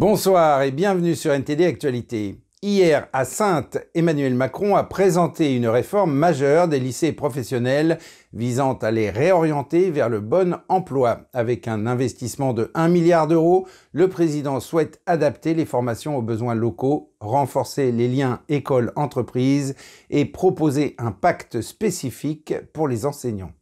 Bonsoir et bienvenue sur NTD Actualité. Hier, à Sainte, Emmanuel Macron a présenté une réforme majeure des lycées professionnels visant à les réorienter vers le bon emploi. Avec un investissement de 1 milliard d'euros, le président souhaite adapter les formations aux besoins locaux, renforcer les liens école-entreprise et proposer un pacte spécifique pour les enseignants.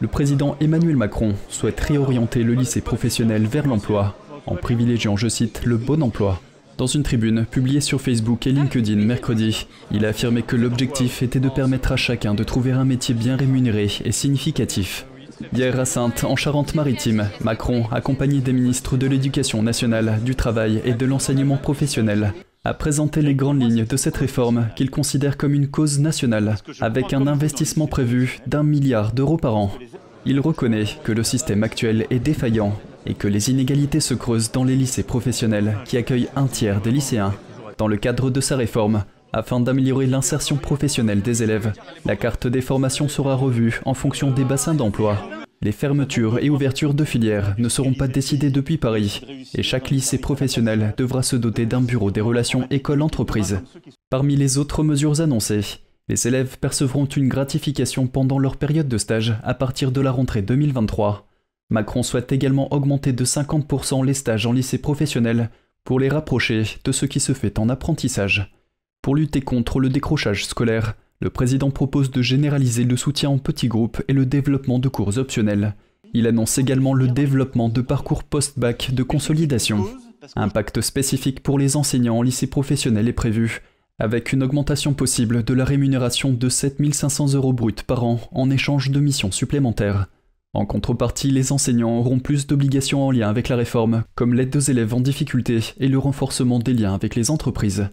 Le président Emmanuel Macron souhaite réorienter le lycée professionnel vers l'emploi en privilégiant, je cite, le bon emploi. Dans une tribune publiée sur Facebook et LinkedIn mercredi, il a affirmé que l'objectif était de permettre à chacun de trouver un métier bien rémunéré et significatif. Hier à Sainte, en Charente-Maritime, Macron, accompagné des ministres de l'Éducation nationale, du Travail et de l'enseignement professionnel, a présenté les grandes lignes de cette réforme qu'il considère comme une cause nationale, avec un investissement prévu d'un milliard d'euros par an. Il reconnaît que le système actuel est défaillant et que les inégalités se creusent dans les lycées professionnels qui accueillent un tiers des lycéens. Dans le cadre de sa réforme, afin d'améliorer l'insertion professionnelle des élèves, la carte des formations sera revue en fonction des bassins d'emploi. Les fermetures et ouvertures de filières ne seront pas décidées depuis Paris et chaque lycée professionnel devra se doter d'un bureau des relations école-entreprise. Parmi les autres mesures annoncées, les élèves percevront une gratification pendant leur période de stage à partir de la rentrée 2023. Macron souhaite également augmenter de 50% les stages en lycée professionnel pour les rapprocher de ce qui se fait en apprentissage. Pour lutter contre le décrochage scolaire, le président propose de généraliser le soutien en petits groupes et le développement de cours optionnels. Il annonce également le développement de parcours post-bac de consolidation. Un pacte spécifique pour les enseignants en lycée professionnel est prévu, avec une augmentation possible de la rémunération de 7500 euros bruts par an en échange de missions supplémentaires. En contrepartie, les enseignants auront plus d'obligations en lien avec la réforme, comme l'aide aux élèves en difficulté et le renforcement des liens avec les entreprises.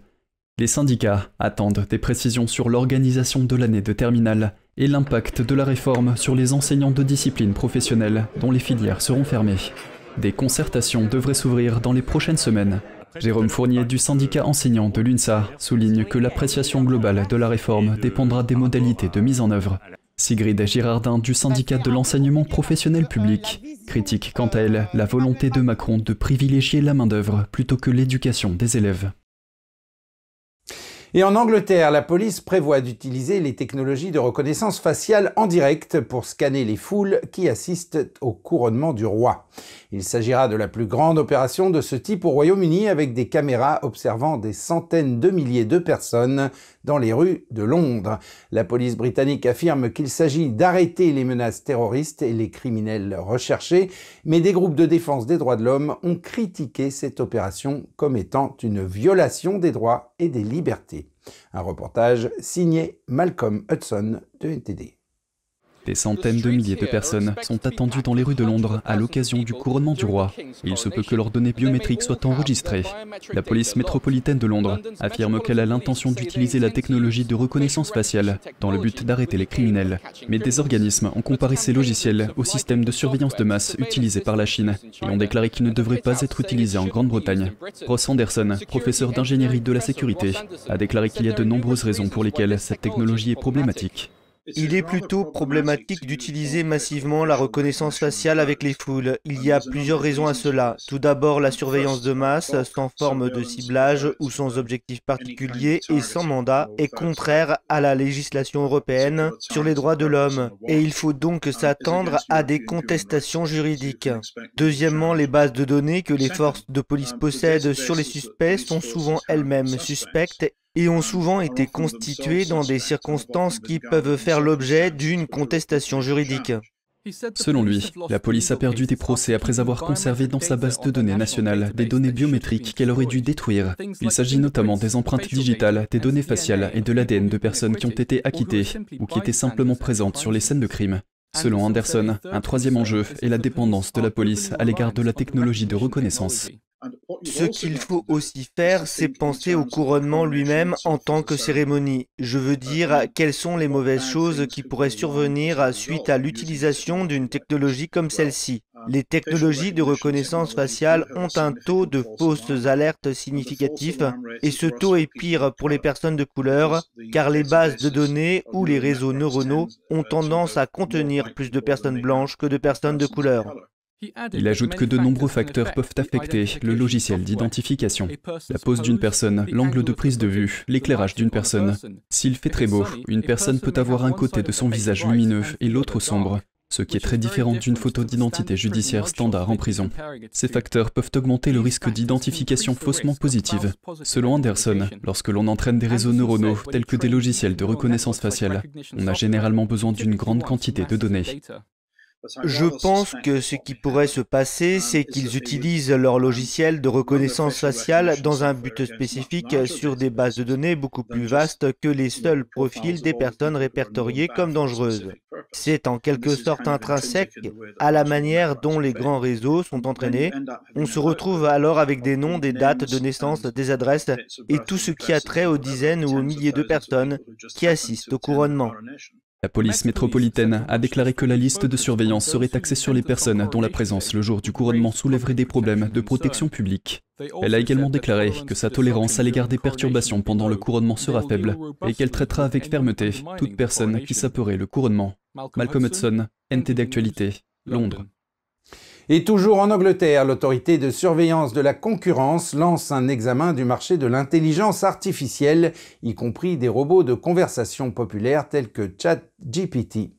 Les syndicats attendent des précisions sur l'organisation de l'année de terminale et l'impact de la réforme sur les enseignants de disciplines professionnelles dont les filières seront fermées. Des concertations devraient s'ouvrir dans les prochaines semaines Jérôme Fournier du syndicat enseignant de l'UNSA souligne que l'appréciation globale de la réforme dépendra des modalités de mise en œuvre. Sigrid Girardin du syndicat de l'enseignement professionnel public critique quant à elle la volonté de Macron de privilégier la main-d'œuvre plutôt que l'éducation des élèves. Et en Angleterre, la police prévoit d'utiliser les technologies de reconnaissance faciale en direct pour scanner les foules qui assistent au couronnement du roi. Il s'agira de la plus grande opération de ce type au Royaume-Uni avec des caméras observant des centaines de milliers de personnes dans les rues de Londres. La police britannique affirme qu'il s'agit d'arrêter les menaces terroristes et les criminels recherchés, mais des groupes de défense des droits de l'homme ont critiqué cette opération comme étant une violation des droits et des libertés. Un reportage signé Malcolm Hudson de NTD. Des centaines de milliers de personnes sont attendues dans les rues de Londres à l'occasion du couronnement du roi. il se peut que leurs données biométriques soient enregistrées. La police métropolitaine de Londres affirme qu'elle a l'intention d'utiliser la technologie de reconnaissance faciale dans le but d'arrêter les criminels. Mais des organismes ont comparé ces logiciels au système de surveillance de masse utilisé par la Chine et ont déclaré qu'ils ne devraient pas être utilisés en Grande-Bretagne. Ross Anderson, professeur d'ingénierie de la sécurité, a déclaré qu'il y a de nombreuses raisons pour lesquelles cette technologie est problématique. Il est plutôt problématique d'utiliser massivement la reconnaissance faciale avec les foules. Il y a plusieurs raisons à cela. Tout d'abord, la surveillance de masse, sans forme de ciblage ou sans objectif particulier et sans mandat, est contraire à la législation européenne sur les droits de l'homme. Et il faut donc s'attendre à des contestations juridiques. Deuxièmement, les bases de données que les forces de police possèdent sur les suspects sont souvent elles-mêmes suspectes et ont souvent été constitués dans des circonstances qui peuvent faire l'objet d'une contestation juridique. Selon lui, la police a perdu des procès après avoir conservé dans sa base de données nationale des données biométriques qu'elle aurait dû détruire. Il s'agit notamment des empreintes digitales, des données faciales et de l'ADN de personnes qui ont été acquittées ou qui étaient simplement présentes sur les scènes de crime. Selon Anderson, un troisième enjeu est la dépendance de la police à l'égard de la technologie de reconnaissance. Ce qu'il faut aussi faire, c'est penser au couronnement lui-même en tant que cérémonie. Je veux dire, quelles sont les mauvaises choses qui pourraient survenir suite à l'utilisation d'une technologie comme celle-ci. Les technologies de reconnaissance faciale ont un taux de fausses alertes significatif et ce taux est pire pour les personnes de couleur car les bases de données ou les réseaux neuronaux ont tendance à contenir plus de personnes blanches que de personnes de couleur. Il ajoute que de nombreux facteurs peuvent affecter le logiciel d'identification. La pose d'une personne, l'angle de prise de vue, l'éclairage d'une personne. S'il fait très beau, une personne peut avoir un côté de son visage lumineux et l'autre sombre, ce qui est très différent d'une photo d'identité judiciaire standard en prison. Ces facteurs peuvent augmenter le risque d'identification faussement positive. Selon Anderson, lorsque l'on entraîne des réseaux neuronaux tels que des logiciels de reconnaissance faciale, on a généralement besoin d'une grande quantité de données. Je pense que ce qui pourrait se passer, c'est qu'ils utilisent leur logiciel de reconnaissance faciale dans un but spécifique sur des bases de données beaucoup plus vastes que les seuls profils des personnes répertoriées comme dangereuses. C'est en quelque sorte intrinsèque à la manière dont les grands réseaux sont entraînés. On se retrouve alors avec des noms, des dates de naissance, des adresses et tout ce qui a trait aux dizaines ou aux milliers de personnes qui assistent au couronnement. La police métropolitaine a déclaré que la liste de surveillance serait axée sur les personnes dont la présence le jour du couronnement soulèverait des problèmes de protection publique. Elle a également déclaré que sa tolérance à l'égard des perturbations pendant le couronnement sera faible et qu'elle traitera avec fermeté toute personne qui saperait le couronnement. Malcolm Hudson, NT d'actualité, Londres. Et toujours en Angleterre, l'autorité de surveillance de la concurrence lance un examen du marché de l'intelligence artificielle, y compris des robots de conversation populaires tels que ChatGPT.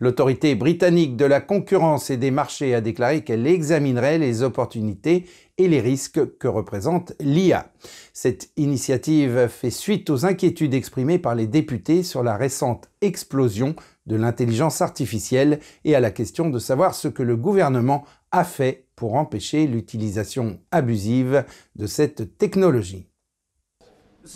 L'autorité britannique de la concurrence et des marchés a déclaré qu'elle examinerait les opportunités et les risques que représente l'IA. Cette initiative fait suite aux inquiétudes exprimées par les députés sur la récente explosion de l'intelligence artificielle et à la question de savoir ce que le gouvernement a fait pour empêcher l'utilisation abusive de cette technologie.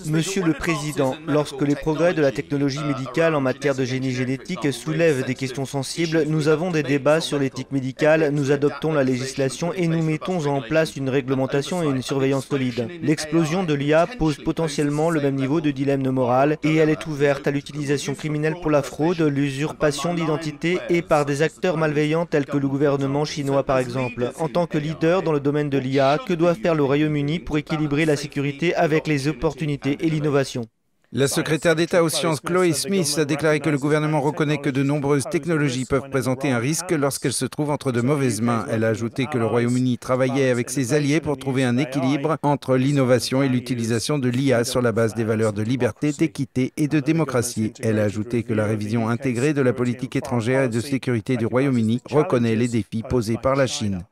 Monsieur le Président, lorsque les progrès de la technologie médicale en matière de génie génétique soulèvent des questions sensibles, nous avons des débats sur l'éthique médicale, nous adoptons la législation et nous mettons en place une réglementation et une surveillance solide. L'explosion de l'IA pose potentiellement le même niveau de dilemme moral et elle est ouverte à l'utilisation criminelle pour la fraude, l'usurpation d'identité et par des acteurs malveillants tels que le gouvernement chinois par exemple. En tant que leader dans le domaine de l'IA, que doit faire le Royaume-Uni pour équilibrer la sécurité avec les opportunités et l'innovation. La secrétaire d'État aux sciences Chloé Smith a déclaré que le gouvernement reconnaît que de nombreuses technologies peuvent présenter un risque lorsqu'elles se trouvent entre de mauvaises mains. Elle a ajouté que le Royaume-Uni travaillait avec ses alliés pour trouver un équilibre entre l'innovation et l'utilisation de l'IA sur la base des valeurs de liberté, d'équité et de démocratie. Elle a ajouté que la révision intégrée de la politique étrangère et de sécurité du Royaume-Uni reconnaît les défis posés par la Chine.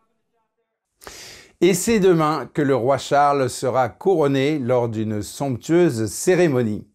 Et c'est demain que le roi Charles sera couronné lors d'une somptueuse cérémonie.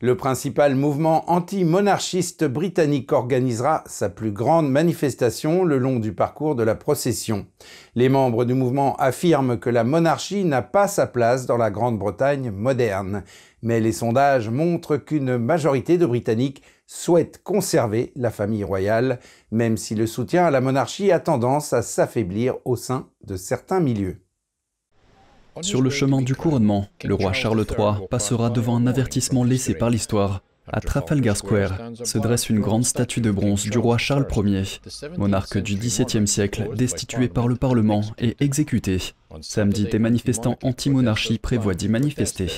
Le principal mouvement anti-monarchiste britannique organisera sa plus grande manifestation le long du parcours de la procession. Les membres du mouvement affirment que la monarchie n'a pas sa place dans la Grande-Bretagne moderne. Mais les sondages montrent qu'une majorité de Britanniques souhaite conserver la famille royale, même si le soutien à la monarchie a tendance à s'affaiblir au sein de certains milieux. Sur le chemin du couronnement, le roi Charles III passera devant un avertissement laissé par l'histoire. À Trafalgar Square se dresse une grande statue de bronze du roi Charles Ier, monarque du XVIIe siècle, destitué par le Parlement et exécuté. Samedi, des manifestants anti-monarchie prévoient d'y manifester.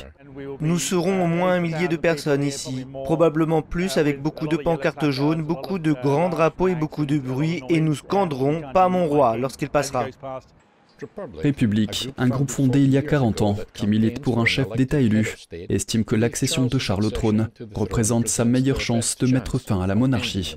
Nous serons au moins un millier de personnes ici, probablement plus avec beaucoup de pancartes jaunes, beaucoup de grands drapeaux et beaucoup de bruit, et nous scanderons « Pas mon roi » lorsqu'il passera. République, un groupe fondé il y a 40 ans, qui milite pour un chef d'État élu, estime que l'accession de Charles au trône représente sa meilleure chance de mettre fin à la monarchie.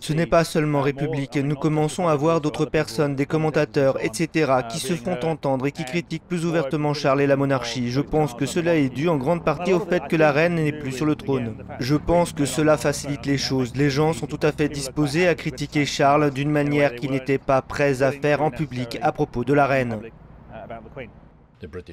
Ce n'est pas seulement République, nous commençons à voir d'autres personnes, des commentateurs, etc., qui se font entendre et qui critiquent plus ouvertement Charles et la monarchie. Je pense que cela est dû en grande partie au fait que la reine n'est plus sur le trône. Je pense que cela facilite les choses. Les gens sont tout à fait disposés à critiquer Charles d'une manière qu'ils n'étaient pas prêts à faire en public à propos de la reine.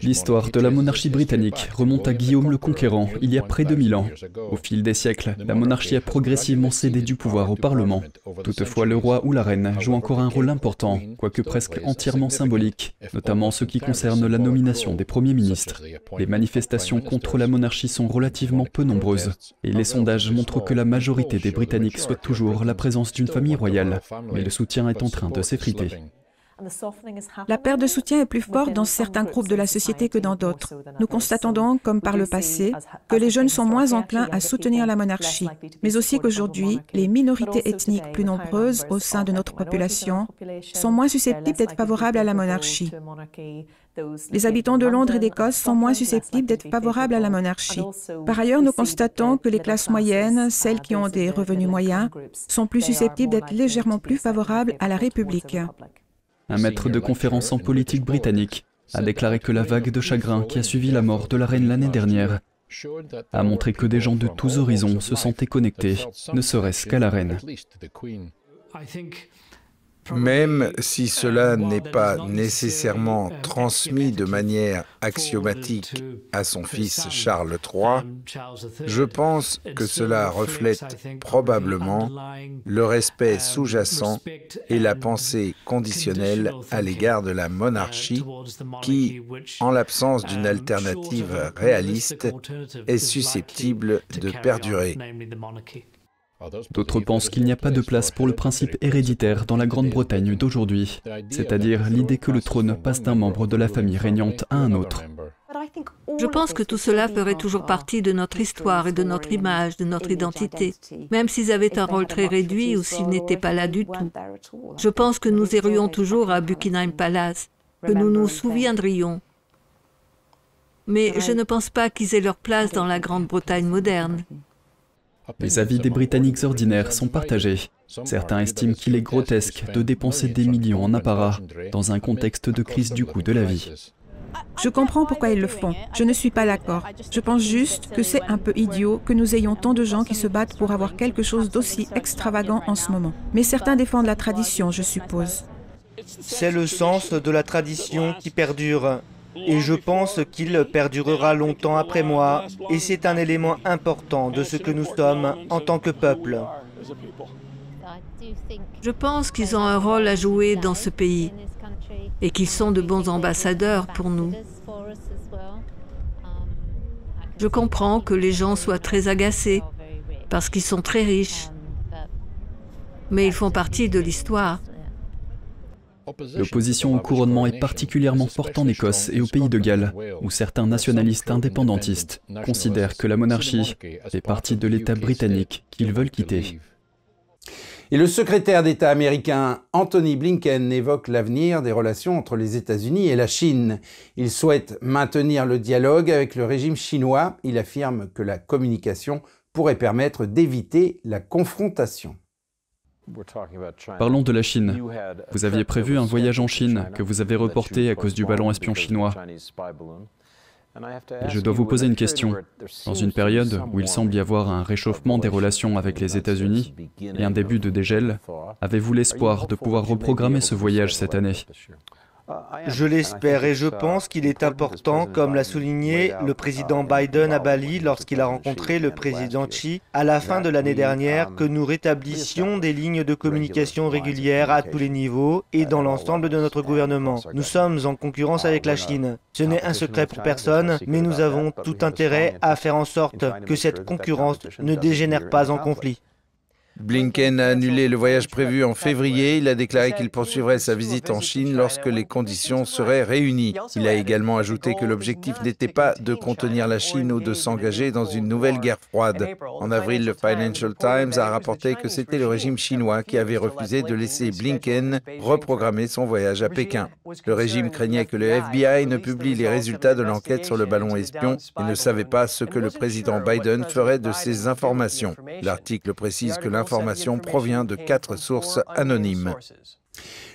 L'histoire de la monarchie britannique remonte à Guillaume le Conquérant il y a près de mille ans. Au fil des siècles, la monarchie a progressivement cédé du pouvoir au Parlement. Toutefois, le roi ou la reine joue encore un rôle important, quoique presque entièrement symbolique, notamment en ce qui concerne la nomination des premiers ministres. Les manifestations contre la monarchie sont relativement peu nombreuses, et les sondages montrent que la majorité des Britanniques souhaitent toujours la présence d'une famille royale, mais le soutien est en train de s'effriter. La perte de soutien est plus forte dans certains groupes de la société que dans d'autres. Nous constatons donc, comme par le passé, que les jeunes sont moins enclins à soutenir la monarchie, mais aussi qu'aujourd'hui, les minorités ethniques plus nombreuses au sein de notre population sont moins susceptibles d'être favorables à la monarchie. Les habitants de Londres et d'Écosse sont moins susceptibles d'être favorables à la monarchie. Par ailleurs, nous constatons que les classes moyennes, celles qui ont des revenus moyens, sont plus susceptibles d'être légèrement plus favorables à la République. Un maître de conférence en politique britannique a déclaré que la vague de chagrin qui a suivi la mort de la reine l'année dernière a montré que des gens de tous horizons se sentaient connectés, ne serait-ce qu'à la reine. Même si cela n'est pas nécessairement transmis de manière axiomatique à son fils Charles III, je pense que cela reflète probablement le respect sous-jacent et la pensée conditionnelle à l'égard de la monarchie qui, en l'absence d'une alternative réaliste, est susceptible de perdurer. D'autres pensent qu'il n'y a pas de place pour le principe héréditaire dans la Grande-Bretagne d'aujourd'hui, c'est-à-dire l'idée que le trône passe d'un membre de la famille régnante à un autre. Je pense que tout cela ferait toujours partie de notre histoire et de notre image, de notre identité, même s'ils avaient un rôle très réduit ou s'ils n'étaient pas là du tout. Je pense que nous irions toujours à Buckingham Palace, que nous nous souviendrions. Mais je ne pense pas qu'ils aient leur place dans la Grande-Bretagne moderne. Les avis des Britanniques ordinaires sont partagés. Certains estiment qu'il est grotesque de dépenser des millions en apparat dans un contexte de crise du coût de la vie. Je comprends pourquoi ils le font. Je ne suis pas d'accord. Je pense juste que c'est un peu idiot que nous ayons tant de gens qui se battent pour avoir quelque chose d'aussi extravagant en ce moment. Mais certains défendent la tradition, je suppose. C'est le sens de la tradition qui perdure et je pense qu'il perdurera longtemps après moi, et c'est un élément important de ce que nous sommes en tant que peuple. Je pense qu'ils ont un rôle à jouer dans ce pays et qu'ils sont de bons ambassadeurs pour nous. Je comprends que les gens soient très agacés parce qu'ils sont très riches, mais ils font partie de l'histoire. L'opposition au couronnement est particulièrement forte en Écosse et au pays de Galles, où certains nationalistes indépendantistes considèrent que la monarchie fait partie de l'État britannique qu'ils veulent quitter. Et le secrétaire d'État américain Anthony Blinken évoque l'avenir des relations entre les États-Unis et la Chine. Il souhaite maintenir le dialogue avec le régime chinois. Il affirme que la communication pourrait permettre d'éviter la confrontation. Parlons de la Chine. Vous aviez prévu un voyage en Chine que vous avez reporté à cause du ballon espion chinois. Et je dois vous poser une question. Dans une période où il semble y avoir un réchauffement des relations avec les États-Unis et un début de dégel, avez-vous l'espoir de pouvoir reprogrammer ce voyage cette année? Je l'espère et je pense qu'il est important, comme l'a souligné le président Biden à Bali lorsqu'il a rencontré le président Xi à la fin de l'année dernière, que nous rétablissions des lignes de communication régulières à tous les niveaux et dans l'ensemble de notre gouvernement. Nous sommes en concurrence avec la Chine. Ce n'est un secret pour personne, mais nous avons tout intérêt à faire en sorte que cette concurrence ne dégénère pas en conflit. Blinken a annulé le voyage prévu en février. Il a déclaré qu'il poursuivrait sa visite en Chine lorsque les conditions seraient réunies. Il a également ajouté que l'objectif n'était pas de contenir la Chine ou de s'engager dans une nouvelle guerre froide. En avril, le Financial Times a rapporté que c'était le régime chinois qui avait refusé de laisser Blinken reprogrammer son voyage à Pékin. Le régime craignait que le FBI ne publie les résultats de l'enquête sur le ballon espion et ne savait pas ce que le président Biden ferait de ces informations. L'article précise que l'information L'information provient de quatre sources anonymes.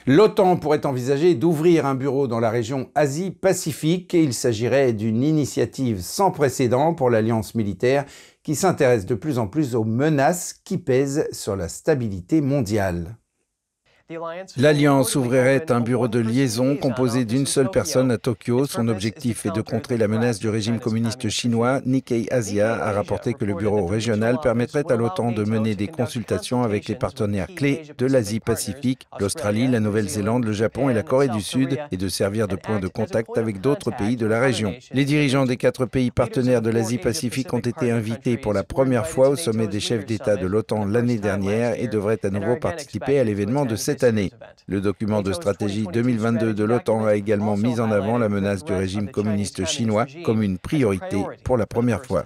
L'OTAN pourrait envisager d'ouvrir un bureau dans la région Asie-Pacifique et il s'agirait d'une initiative sans précédent pour l'alliance militaire qui s'intéresse de plus en plus aux menaces qui pèsent sur la stabilité mondiale. L'Alliance ouvrirait un bureau de liaison composé d'une seule personne à Tokyo. Son objectif est de contrer la menace du régime communiste chinois. Nikkei Asia a rapporté que le bureau régional permettrait à l'OTAN de mener des consultations avec les partenaires clés de l'Asie-Pacifique, l'Australie, la Nouvelle-Zélande, le Japon et la Corée du Sud, et de servir de point de contact avec d'autres pays de la région. Les dirigeants des quatre pays partenaires de l'Asie-Pacifique ont été invités pour la première fois au sommet des chefs d'État de l'OTAN l'année dernière et devraient à nouveau participer à l'événement de cette cette année. Le document de stratégie 2022 de l'OTAN a également mis en avant la menace du régime communiste chinois comme une priorité pour la première fois.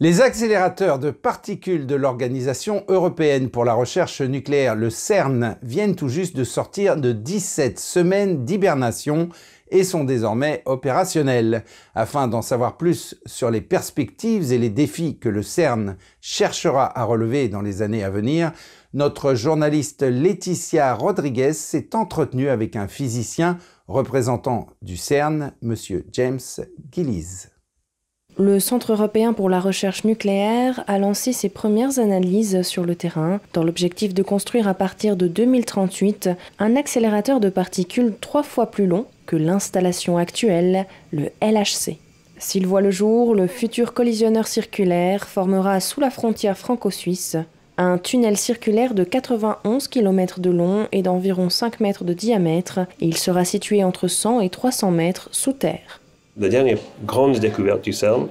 Les accélérateurs de particules de l'Organisation européenne pour la recherche nucléaire, le CERN, viennent tout juste de sortir de 17 semaines d'hibernation et sont désormais opérationnels. Afin d'en savoir plus sur les perspectives et les défis que le CERN cherchera à relever dans les années à venir, notre journaliste Laetitia Rodriguez s'est entretenue avec un physicien représentant du CERN, M. James Gillies. Le Centre européen pour la recherche nucléaire a lancé ses premières analyses sur le terrain dans l'objectif de construire à partir de 2038 un accélérateur de particules trois fois plus long que l'installation actuelle, le LHC. S'il voit le jour, le futur collisionneur circulaire formera sous la frontière franco-suisse un tunnel circulaire de 91 km de long et d'environ 5 mètres de diamètre il sera situé entre 100 et 300 mètres sous terre la dernière grande découverte du CERN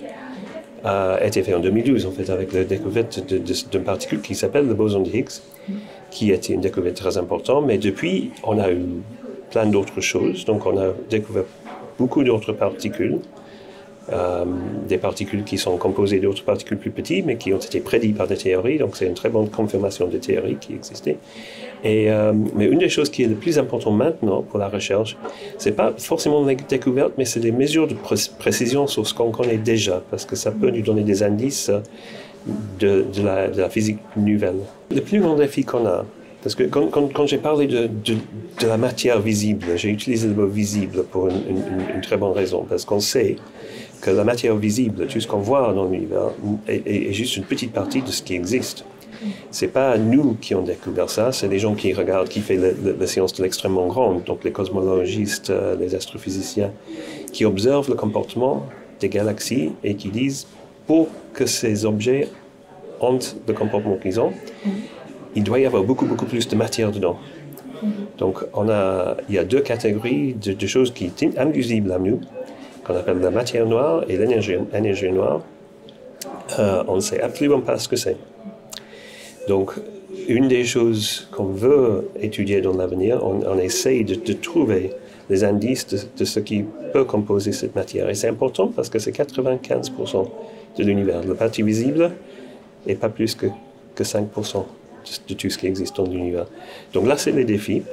a été faite en 2012, en fait, avec la découverte d'une particule qui s'appelle le boson de Higgs, qui était une découverte très importante. Mais depuis, on a eu plein d'autres choses. Donc, on a découvert beaucoup d'autres particules. Euh, des particules qui sont composées d'autres particules plus petites, mais qui ont été prédites par des théories. Donc, c'est une très bonne confirmation des théories qui existaient. Euh, mais une des choses qui est le plus important maintenant pour la recherche, c'est pas forcément la découverte, mais c'est des mesures de précision sur ce qu'on connaît déjà, parce que ça peut nous donner des indices de, la, physique nouvelle. Le plus grand défi qu'on a, parce que quand, j'ai parlé de, la matière visible, j'ai utilisé le mot visible pour une, très bonne raison, parce qu'on sait que la matière visible, tout ce qu'on voit dans l'univers, est, juste une petite partie de ce qui existe. C'est pas nous qui avons découvert ça, c'est les gens qui regardent, qui font la science de l'extrêmement grande, donc les cosmologistes, euh, les astrophysiciens, qui observent le comportement des galaxies et qui disent pour que ces objets ont le comportement qu'ils ont, il doit y avoir beaucoup, beaucoup plus de matière dedans. Donc, on a, il y a deux catégories de, choses qui sont invisibles à nous, qu'on appelle la matière noire et l'énergie noire. Euh, on ne sait absolument pas ce que c'est. Donc, une des choses qu'on veut étudier dans l'avenir, on, essaye de, trouver les indices de, ce qui peut composer cette matière. Et c'est important parce que c'est 95% de l'univers. La partie visible n'est pas plus que, que 5% de, tout ce qui existe dans l'univers. Donc là, c'est le défi.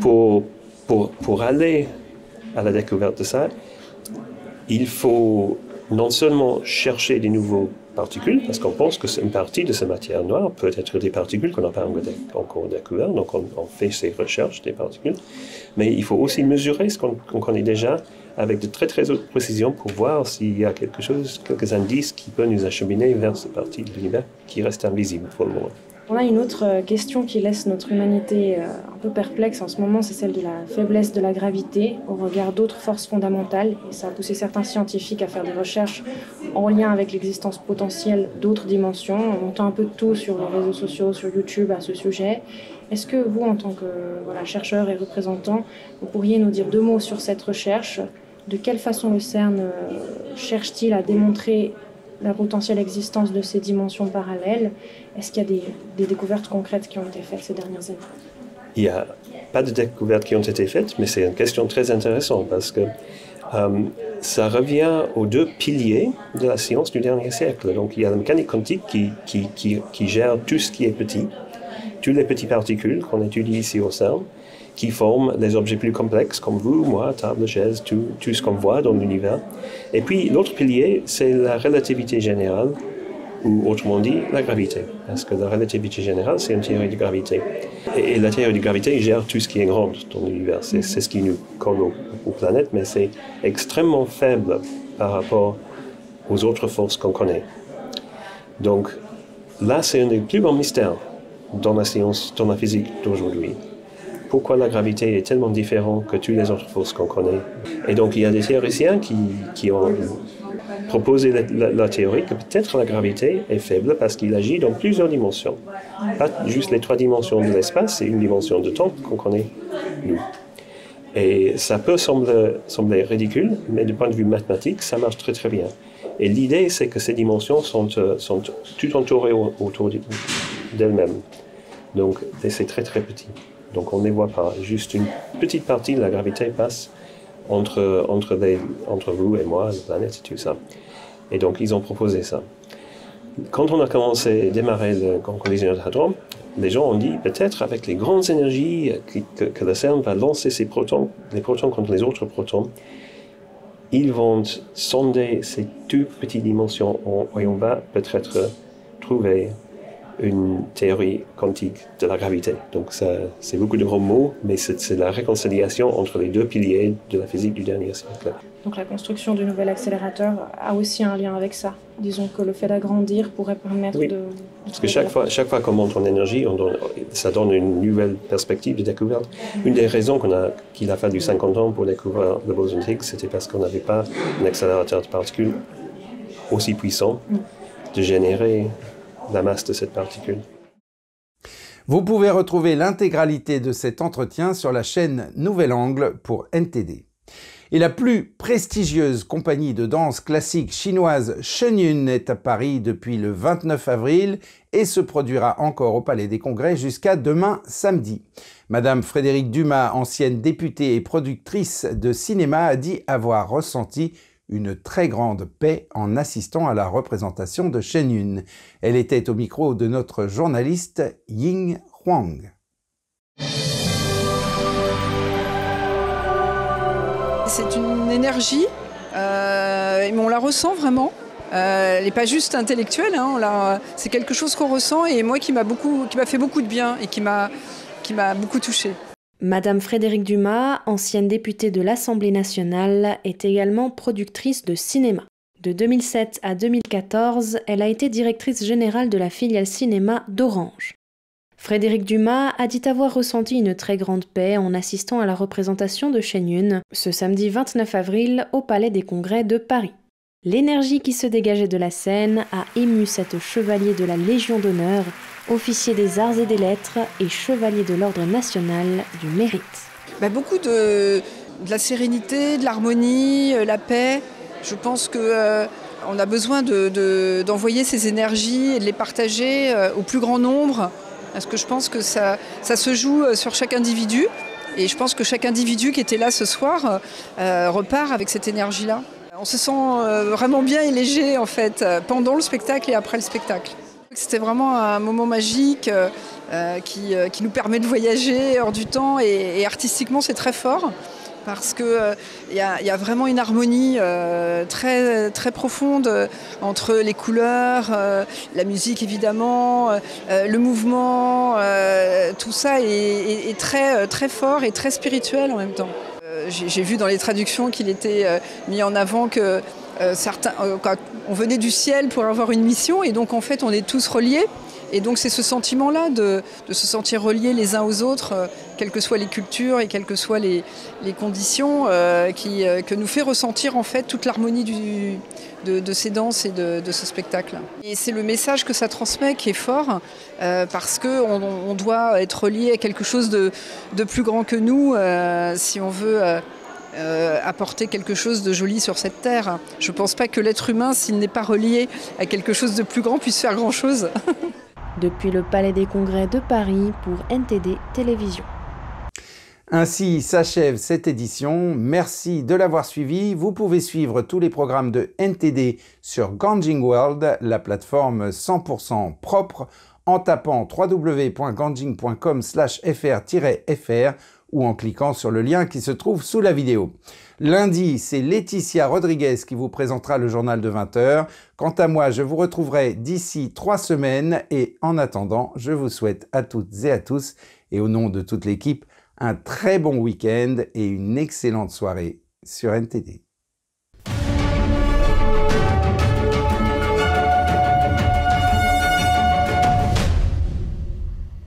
Pour, pour, pour aller à la découverte de ça, il faut non seulement chercher des nouveaux particules, parce qu'on pense que une partie de ces matières noires peut être des particules qu'on n'a pas encore découvertes, donc on, fait ces recherches des particules, mais il faut aussi mesurer ce qu'on connaît déjà avec de très très haute précision pour voir s'il y a quelque chose, quelques indices qui peuvent nous acheminer vers cette partie de l'univers qui reste invisible pour le moment. On a une autre euh, question qui laisse notre humanité euh, un peu perplexe en ce moment, c'est celle de la faiblesse de la gravité au regard d'autres forces fondamentales. Et ça a poussé certains scientifiques à faire des recherches en lien avec l'existence potentielle d'autres dimensions. On entend un peu de tout sur les réseaux sociaux, sur YouTube à ce sujet. Est-ce que vous, en tant que chercheur et représentant, vous pourriez nous dire deux mots sur cette recherche? De quelle façon le CERN euh, cherche-t-il à démontrer la potentielle existence de ces dimensions parallèles. Est-ce qu'il y a des, découvertes concrètes qui ont été faites ces dernières années? Il n'y a pas de découvertes qui ont été faites, mais c'est une question très intéressante parce que euh, ça revient aux deux piliers de la science du dernier siècle. Donc il y a la mécanique quantique qui, qui gère tout ce qui est petit, toutes les petites particules qu'on étudie ici au CERN, qui forment les objets plus complexes, comme vous, moi, table, chaise, tout, tout ce qu'on voit dans l'univers. Et puis l'autre pilier, c'est la relativité générale, ou autrement dit, la gravité. Parce que la relativité générale, c'est une théorie de gravité. Et, la théorie de gravité gère tout ce qui est grand dans l'univers. C'est ce qui nous colle aux, planètes, mais c'est extrêmement faible par rapport aux autres forces qu'on connaît. Donc là, c'est un des plus grands mystères dans la science, dans la physique d'aujourd'hui pourquoi la gravité est tellement différente que toutes les autres forces qu'on connaît. Et donc il y a des théoriciens qui, qui ont proposé la, théorie que peut-être la gravité est faible parce qu'il agit dans plusieurs dimensions. Pas juste les trois dimensions de l'espace, c'est une dimension de temps qu'on connaît nous. Et ça peut sembler, sembler, ridicule, mais du point de vue mathématique, ça marche très très bien. Et l'idée, c'est que ces dimensions sont, euh, sont tout entourées autour d'elles-mêmes. Donc, c'est très très petit. Donc on ne les voit pas. Juste une petite partie de la gravité passe entre, entre, vous et moi, la planète et tout ça. Et donc ils ont proposé ça. Quand on a commencé à démarrer le Grand Collisionneur Hadron, les gens ont dit peut-être avec les grandes énergies que, que, le CERN va lancer ses protons, les protons contre les autres protons, ils vont sonder ces deux petites dimensions et on va peut-être trouver une théorie quantique de la gravité. Donc c'est beaucoup de grands mots, mais c'est la réconciliation entre les deux piliers de la physique du dernier siècle. Donc la construction du nouvel accélérateur a aussi un lien avec ça. Disons que le fait d'agrandir pourrait permettre de, Parce que chaque fois, chaque fois qu'on monte en énergie, on ça donne une nouvelle perspective de découverte. Une des raisons qu'il a, qu'il a fallu 50 ans pour découvrir le boson Higgs, c'était parce qu'on n'avait pas un accélérateur de particules aussi puissant de générer la masse de cette particule. Vous pouvez retrouver l'intégralité de cet entretien sur la chaîne Nouvel Angle pour NTD. Et la plus prestigieuse compagnie de danse classique chinoise Shenyun est à Paris depuis le 29 avril et se produira encore au Palais des Congrès jusqu'à demain samedi. Madame Frédérique Dumas, ancienne députée et productrice de cinéma, a dit avoir ressenti une très grande paix en assistant à la représentation de Shenyun. Elle était au micro de notre journaliste Ying Huang. C'est une énergie, euh, on la ressent vraiment. Euh, elle n'est pas juste intellectuelle, hein, c'est quelque chose qu'on ressent et moi qui m'a beaucoup, qui m'a fait beaucoup de bien et qui m'a, qui m'a beaucoup touchée. Madame Frédérique Dumas, ancienne députée de l'Assemblée nationale, est également productrice de cinéma. De 2007 à 2014, elle a été directrice générale de la filiale cinéma d'Orange. Frédéric Dumas a dit avoir ressenti une très grande paix en assistant à la représentation de Shenyun ce samedi 29 avril au Palais des Congrès de Paris. L'énergie qui se dégageait de la scène a ému cet chevalier de la Légion d'honneur, officier des arts et des lettres et chevalier de l'ordre national du mérite. Bah, beaucoup de, la sérénité, de l'harmonie, euh, la paix. Je pense que euh, a besoin d'envoyer ces énergies et de les partager euh, au plus grand nombre parce que je pense que ça, ça se joue sur chaque individu. Et je pense que chaque individu qui était là ce soir repart avec cette énergie-là. On se sent vraiment bien et léger en fait pendant le spectacle et après le spectacle. C'était vraiment un moment magique qui, qui, nous permet de voyager hors du temps et artistiquement c'est très fort parce qu'il euh, y, a vraiment une harmonie euh, très, très profonde euh, entre les couleurs, la musique évidemment, le mouvement, tout ça est, très, très fort et très spirituel en même temps. J'ai vu dans les traductions qu'il était mis en avant que certains, on venait du ciel pour avoir une mission et donc en fait on est tous reliés. Et donc c'est ce sentiment-là de, se sentir reliés les uns aux autres, euh, quelles que soient les cultures et quelles que soient les, conditions, euh, qui, euh, que nous fait ressentir en fait toute l'harmonie de, ces danses et de, ce spectacle. Et c'est le message que ça transmet qui est fort, parce qu'on on doit être relié à quelque chose de, plus grand que nous si on veut... apporter quelque chose de joli sur cette terre. Je ne pense pas que l'être humain, s'il n'est pas relié à quelque chose de plus grand, puisse faire grand-chose. depuis le Palais des Congrès de Paris pour NTD Télévision. Ainsi s'achève cette édition. Merci de l'avoir suivi. Vous pouvez suivre tous les programmes de NTD sur Ganjing World, la plateforme 100% propre, en tapant www.ganjing.com/fr-fr ou en cliquant sur le lien qui se trouve sous la vidéo. Lundi, c'est Laetitia Rodriguez qui vous présentera le journal de 20h. Quant à moi, je vous retrouverai d'ici trois semaines et en attendant, je vous souhaite à toutes et à tous et au nom de toute l'équipe un très bon week-end et une excellente soirée sur NTD.